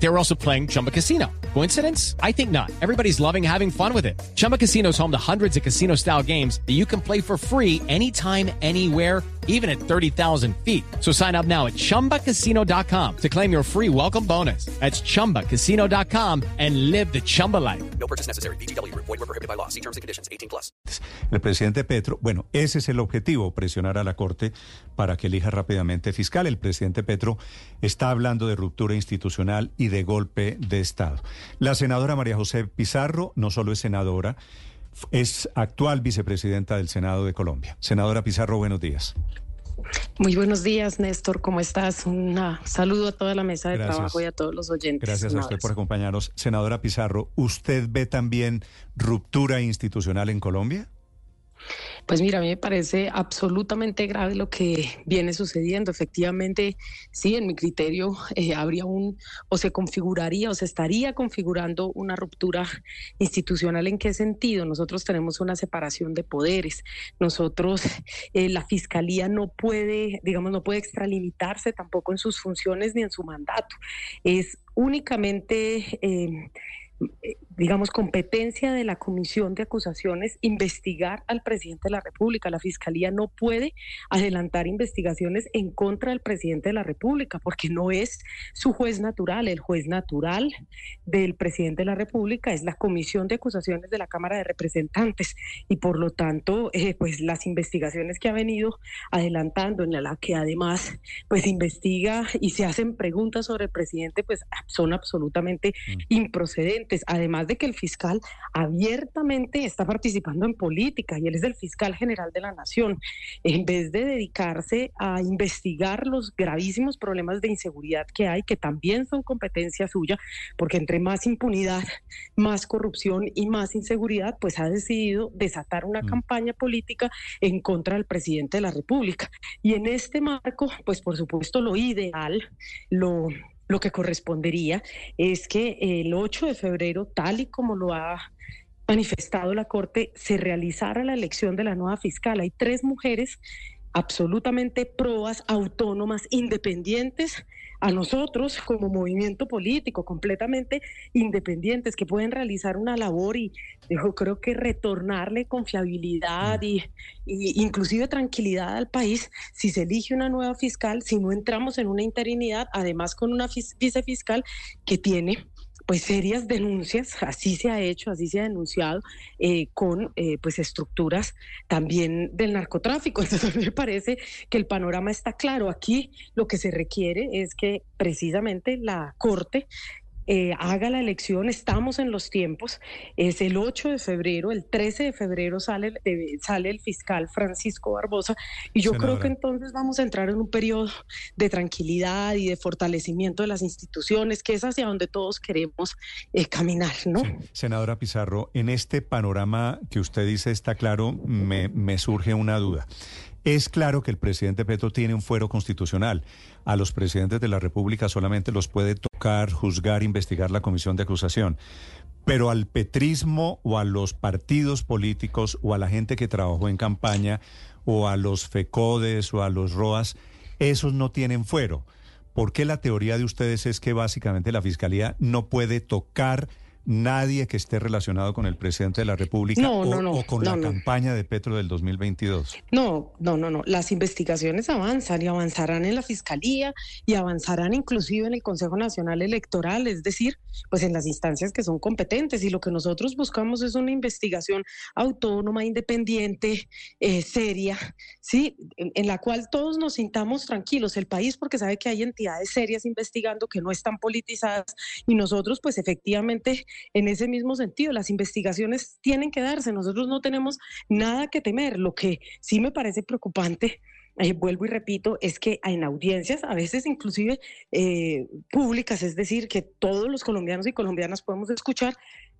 They were also playing Chumba Casino. Coincidence? I think not. Everybody's loving having fun with it. Chumba Casino is home to hundreds of casino style games that you can play for free anytime, anywhere, even at 30,000 feet. So sign up now at chumbacasino.com to claim your free welcome bonus. That's chumbacasino.com and live the Chumba life. No purchase necessary. BGW. Void were prohibited by law. See terms and conditions. 18 plus. El presidente Petro, bueno, ese es el objetivo, presionar a la Corte para que elija rápidamente fiscal. El presidente Petro está hablando de ruptura institucional y de golpe de Estado. La senadora María José Pizarro no solo es senadora, es actual vicepresidenta del Senado de Colombia. Senadora Pizarro, buenos días. Muy buenos días, Néstor. ¿Cómo estás? Un saludo a toda la mesa de Gracias. trabajo y a todos los oyentes. Gracias a usted por acompañarnos. Senadora Pizarro, ¿usted ve también ruptura institucional en Colombia? Pues mira, a mí me parece absolutamente grave lo que viene sucediendo. Efectivamente, sí, en mi criterio eh, habría un, o se configuraría, o se estaría configurando una ruptura institucional. ¿En qué sentido? Nosotros tenemos una separación de poderes. Nosotros, eh, la fiscalía no puede, digamos, no puede extralimitarse tampoco en sus funciones ni en su mandato. Es únicamente... eh, digamos, competencia de la Comisión de Acusaciones investigar al presidente de la República. La Fiscalía no puede adelantar investigaciones en contra del presidente de la República porque no es su juez natural. El juez natural del presidente de la República es la Comisión de Acusaciones de la Cámara de Representantes y por lo tanto, eh, pues las investigaciones que ha venido adelantando, en la que además pues investiga y se hacen preguntas sobre el presidente, pues son absolutamente improcedentes. Además de que el fiscal abiertamente está participando en política y él es el fiscal general de la nación. En vez de dedicarse a investigar los gravísimos problemas de inseguridad que hay, que también son competencia suya, porque entre más impunidad, más corrupción y más inseguridad, pues ha decidido desatar una campaña política en contra del presidente de la República. Y en este marco, pues por supuesto lo ideal, lo lo que correspondería es que el 8 de febrero, tal y como lo ha manifestado la Corte, se realizara la elección de la nueva fiscal. Hay tres mujeres absolutamente probas, autónomas, independientes a nosotros como movimiento político, completamente independientes, que pueden realizar una labor y creo que retornarle confiabilidad y, inclusive tranquilidad al país si se elige una nueva fiscal, si no entramos en una interinidad, además con una fis- vicefiscal que tiene pues serias denuncias, así se ha hecho, así se ha denunciado, eh, con eh, pues estructuras también del narcotráfico. Entonces me parece que el panorama está claro. Aquí lo que se requiere es que precisamente la Corte eh, haga la elección, estamos en los tiempos, es el 8 de febrero, el 13 de febrero sale, el- sale el fiscal Francisco Barbosa y yo creo que entonces vamos a entrar en un periodo de tranquilidad y de fortalecimiento de las instituciones, que es hacia donde todos queremos eh, caminar, ¿no? Sí. Senadora Pizarro, en este panorama que usted dice está claro, me, me surge una duda. Es claro que el presidente Petro tiene un fuero constitucional. A los presidentes de la República solamente los puede tocar, juzgar, investigar la comisión de acusación. Pero al petrismo o a los partidos políticos o a la gente que trabajó en campaña o a los FECODES o a los ROAS, esos no tienen fuero. ¿Por qué la teoría de ustedes es que básicamente la Fiscalía no puede tocar nadie que esté relacionado con el presidente de la República No, o, no, no, o con no, la campaña de Petro del 2022? No, no, no, no. Las investigaciones avanzan y avanzarán en la Fiscalía y avanzarán inclusive en el Consejo Nacional Electoral, es decir, pues en las instancias que son competentes. Y lo que nosotros buscamos es una investigación autónoma, independiente, eh, seria, sí, en, en la cual todos nos sintamos tranquilos, el país, porque sabe que hay entidades serias investigando que no están politizadas y nosotros, pues efectivamente, en ese mismo sentido, las investigaciones tienen que darse. Nosotros no tenemos nada que temer. Lo que sí me parece preocupante, eh, vuelvo y repito, es que en audiencias, a veces inclusive eh, públicas, es decir, que todos los colombianos y colombianas podemos escuchar,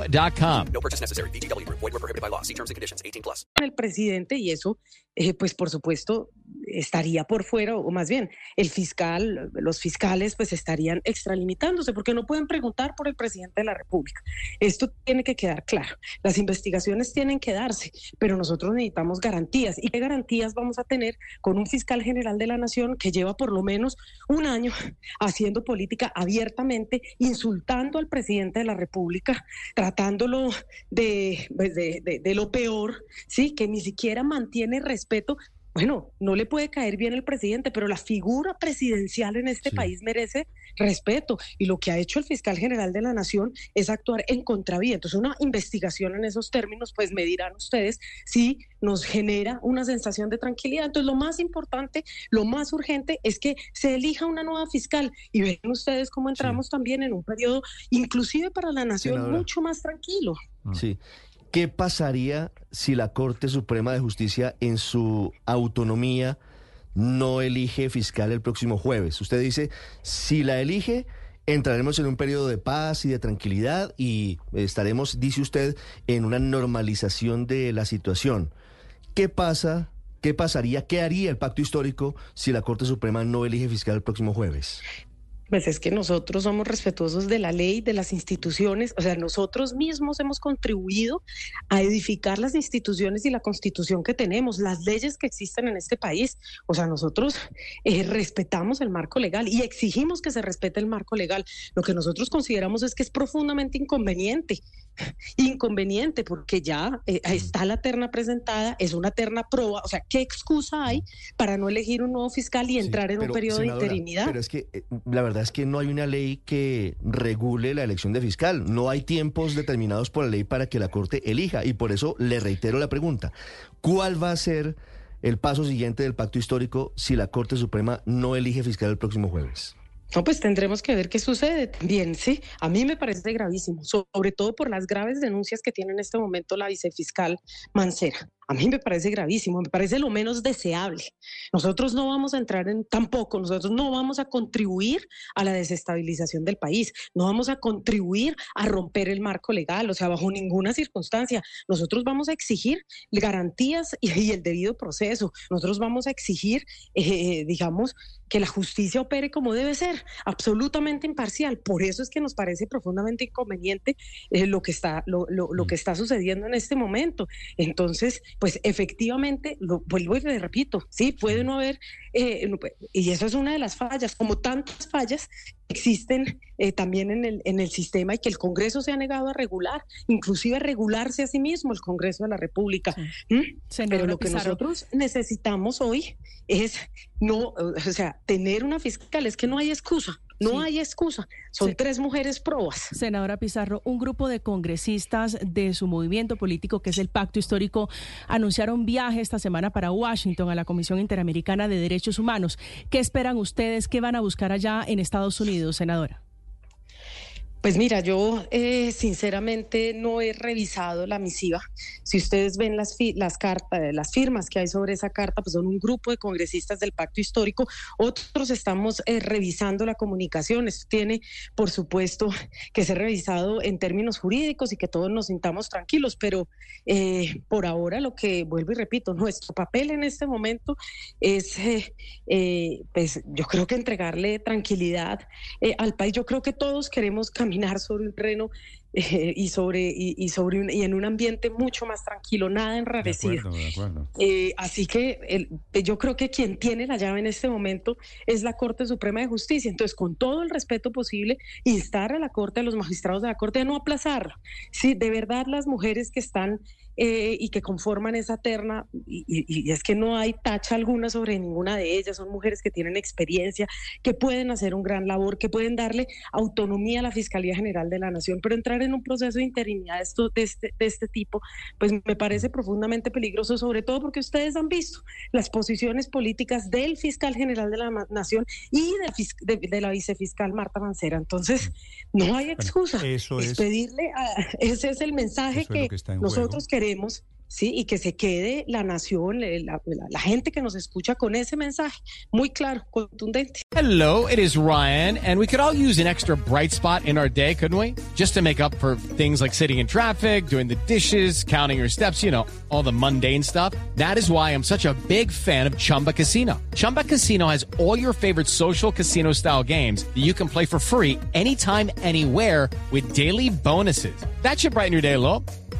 ChumbaCasino.com. No purchase necessary. VGW Group. Void were prohibited by law. See terms and conditions. 18 plus. el presidente y eso, eh, pues por supuesto, estaría por fuera, o más bien, el fiscal, los fiscales, pues estarían extralimitándose porque no pueden preguntar por el presidente de la República. Esto tiene que quedar claro. Las investigaciones tienen que darse, pero nosotros necesitamos garantías. ¿Y qué garantías vamos a tener con un fiscal general de la Nación que lleva por lo menos un año haciendo política abiertamente, insultando al presidente de la República, tratándolo de, pues, de, de- lo peor, sí, que ni siquiera mantiene respeto. Bueno, no le puede caer bien el presidente, pero la figura presidencial en este Sí. país merece respeto. Y lo que ha hecho el fiscal general de la Nación es actuar en contravía. Entonces, una investigación en esos términos, pues me dirán ustedes si nos genera una sensación de tranquilidad. Entonces, lo más importante, lo más urgente es que se elija una nueva fiscal. Y ven ustedes cómo entramos también en un periodo, inclusive para la Nación, Senadora. mucho más tranquilo. Sí. ¿Qué pasaría si la Corte Suprema de Justicia en su autonomía no elige fiscal el próximo jueves? Usted dice, si la elige, entraremos en un periodo de paz y de tranquilidad y estaremos, dice usted, en una normalización de la situación. ¿Qué pasa? ¿Qué pasaría? ¿Qué haría el pacto histórico si la Corte Suprema no elige fiscal el próximo jueves? Pues es que nosotros somos respetuosos de la ley, de las instituciones, o sea, nosotros mismos hemos contribuido a edificar las instituciones y la constitución que tenemos, las leyes que existen en este país. O sea, nosotros eh, respetamos el marco legal y exigimos que se respete el marco legal. Lo que nosotros consideramos es que es profundamente inconveniente, inconveniente, porque ya eh, está la terna presentada, es una terna proba, o sea, ¿qué excusa hay para no elegir un nuevo fiscal y Sí, entrar en un periodo senadora, de interinidad? Pero es que eh, la verdad es que no hay una ley que regule la elección de fiscal. No hay tiempos determinados por la ley para que la Corte elija. Y por eso le reitero la pregunta. ¿Cuál va a ser el paso siguiente del pacto histórico si la Corte Suprema no elige fiscal el próximo jueves? No, pues tendremos que ver qué sucede también, sí. A mí me parece gravísimo, sobre todo por las graves denuncias que tiene en este momento la vicefiscal Mancera. A mí me parece gravísimo, me parece lo menos deseable. Nosotros no vamos a entrar en tampoco, nosotros no vamos a contribuir a la desestabilización del país, no vamos a contribuir a romper el marco legal, o sea, bajo ninguna circunstancia. Nosotros vamos a exigir garantías y, y el debido proceso. Nosotros vamos a exigir, eh, digamos, que la justicia opere como debe ser, absolutamente imparcial. Por eso es que nos parece profundamente inconveniente eh, lo, que está, lo, lo- lo que está sucediendo en este momento. Entonces, pues efectivamente, lo vuelvo y le repito, sí, puede no haber, eh, puede- y eso es una de las fallas, como tantas fallas existen eh, también en el, en el sistema y que el Congreso se ha negado a regular, inclusive a regularse a sí mismo el Congreso de la República. ¿Mm? Pero lo que Pizarro. nosotros necesitamos hoy es no, o sea, tener una fiscal, es que no hay excusa, no Sí. hay excusa. Son Sí. tres mujeres probas. Senadora Pizarro, un grupo de congresistas de su movimiento político, que es el Pacto Histórico, anunciaron viaje esta semana para Washington a la Comisión Interamericana de Derechos Humanos. ¿Qué esperan ustedes? ¿Qué van a buscar allá en Estados Unidos, senadora? Pues mira, yo eh, sinceramente no he revisado la misiva. Si ustedes ven las, las cartas, las firmas que hay sobre esa carta, pues son un grupo de congresistas del Pacto Histórico. Otros estamos eh, revisando la comunicación. Esto tiene, por supuesto, que ser revisado en términos jurídicos y que todos nos sintamos tranquilos. Pero eh, por ahora, lo que vuelvo y repito, nuestro papel en este momento es, pues yo creo que entregarle tranquilidad al país. Yo creo que todos queremos caminar sobre un terreno eh, y sobre y, y sobre un- y en un ambiente mucho más tranquilo, nada De enrarecido. acuerdo, de acuerdo. Eh, así que el- yo creo que quien tiene la llave en este momento es la Corte Suprema de Justicia. Entonces, con todo el respeto posible, instar a la Corte, a los magistrados de la Corte, a no aplazarlo. Sí, de verdad, las mujeres que están eh, y que conforman esa terna, y, y, es que no hay tacha alguna sobre ninguna de ellas, son mujeres que tienen experiencia, que pueden hacer un gran labor, que pueden darle autonomía a la Fiscalía General de la Nación, pero entrar en un proceso de interinidad de, de, este, de este tipo, pues me parece profundamente peligroso, sobre todo porque ustedes han visto las posiciones políticas del fiscal general de la Nación y de, de, la vicefiscal Marta Mancera. Entonces, no hay excusa. eso es, pedirle, ese es el mensaje que, nosotros queremos ¿sí? Y que se quede la nación, eh, la, la, la, gente que nos escucha con ese mensaje muy claro, contundente. Hello, it is Ryan, and we could all use an extra bright spot in our day, couldn't we? Just to make up for things like sitting in traffic, doing the dishes, counting your steps, you know, all the mundane stuff. That is why I'm such a big fan of Chumba Casino. Chumba Casino has all your favorite social casino style games that you can play for free anytime, anywhere with daily bonuses. That should brighten your day a little.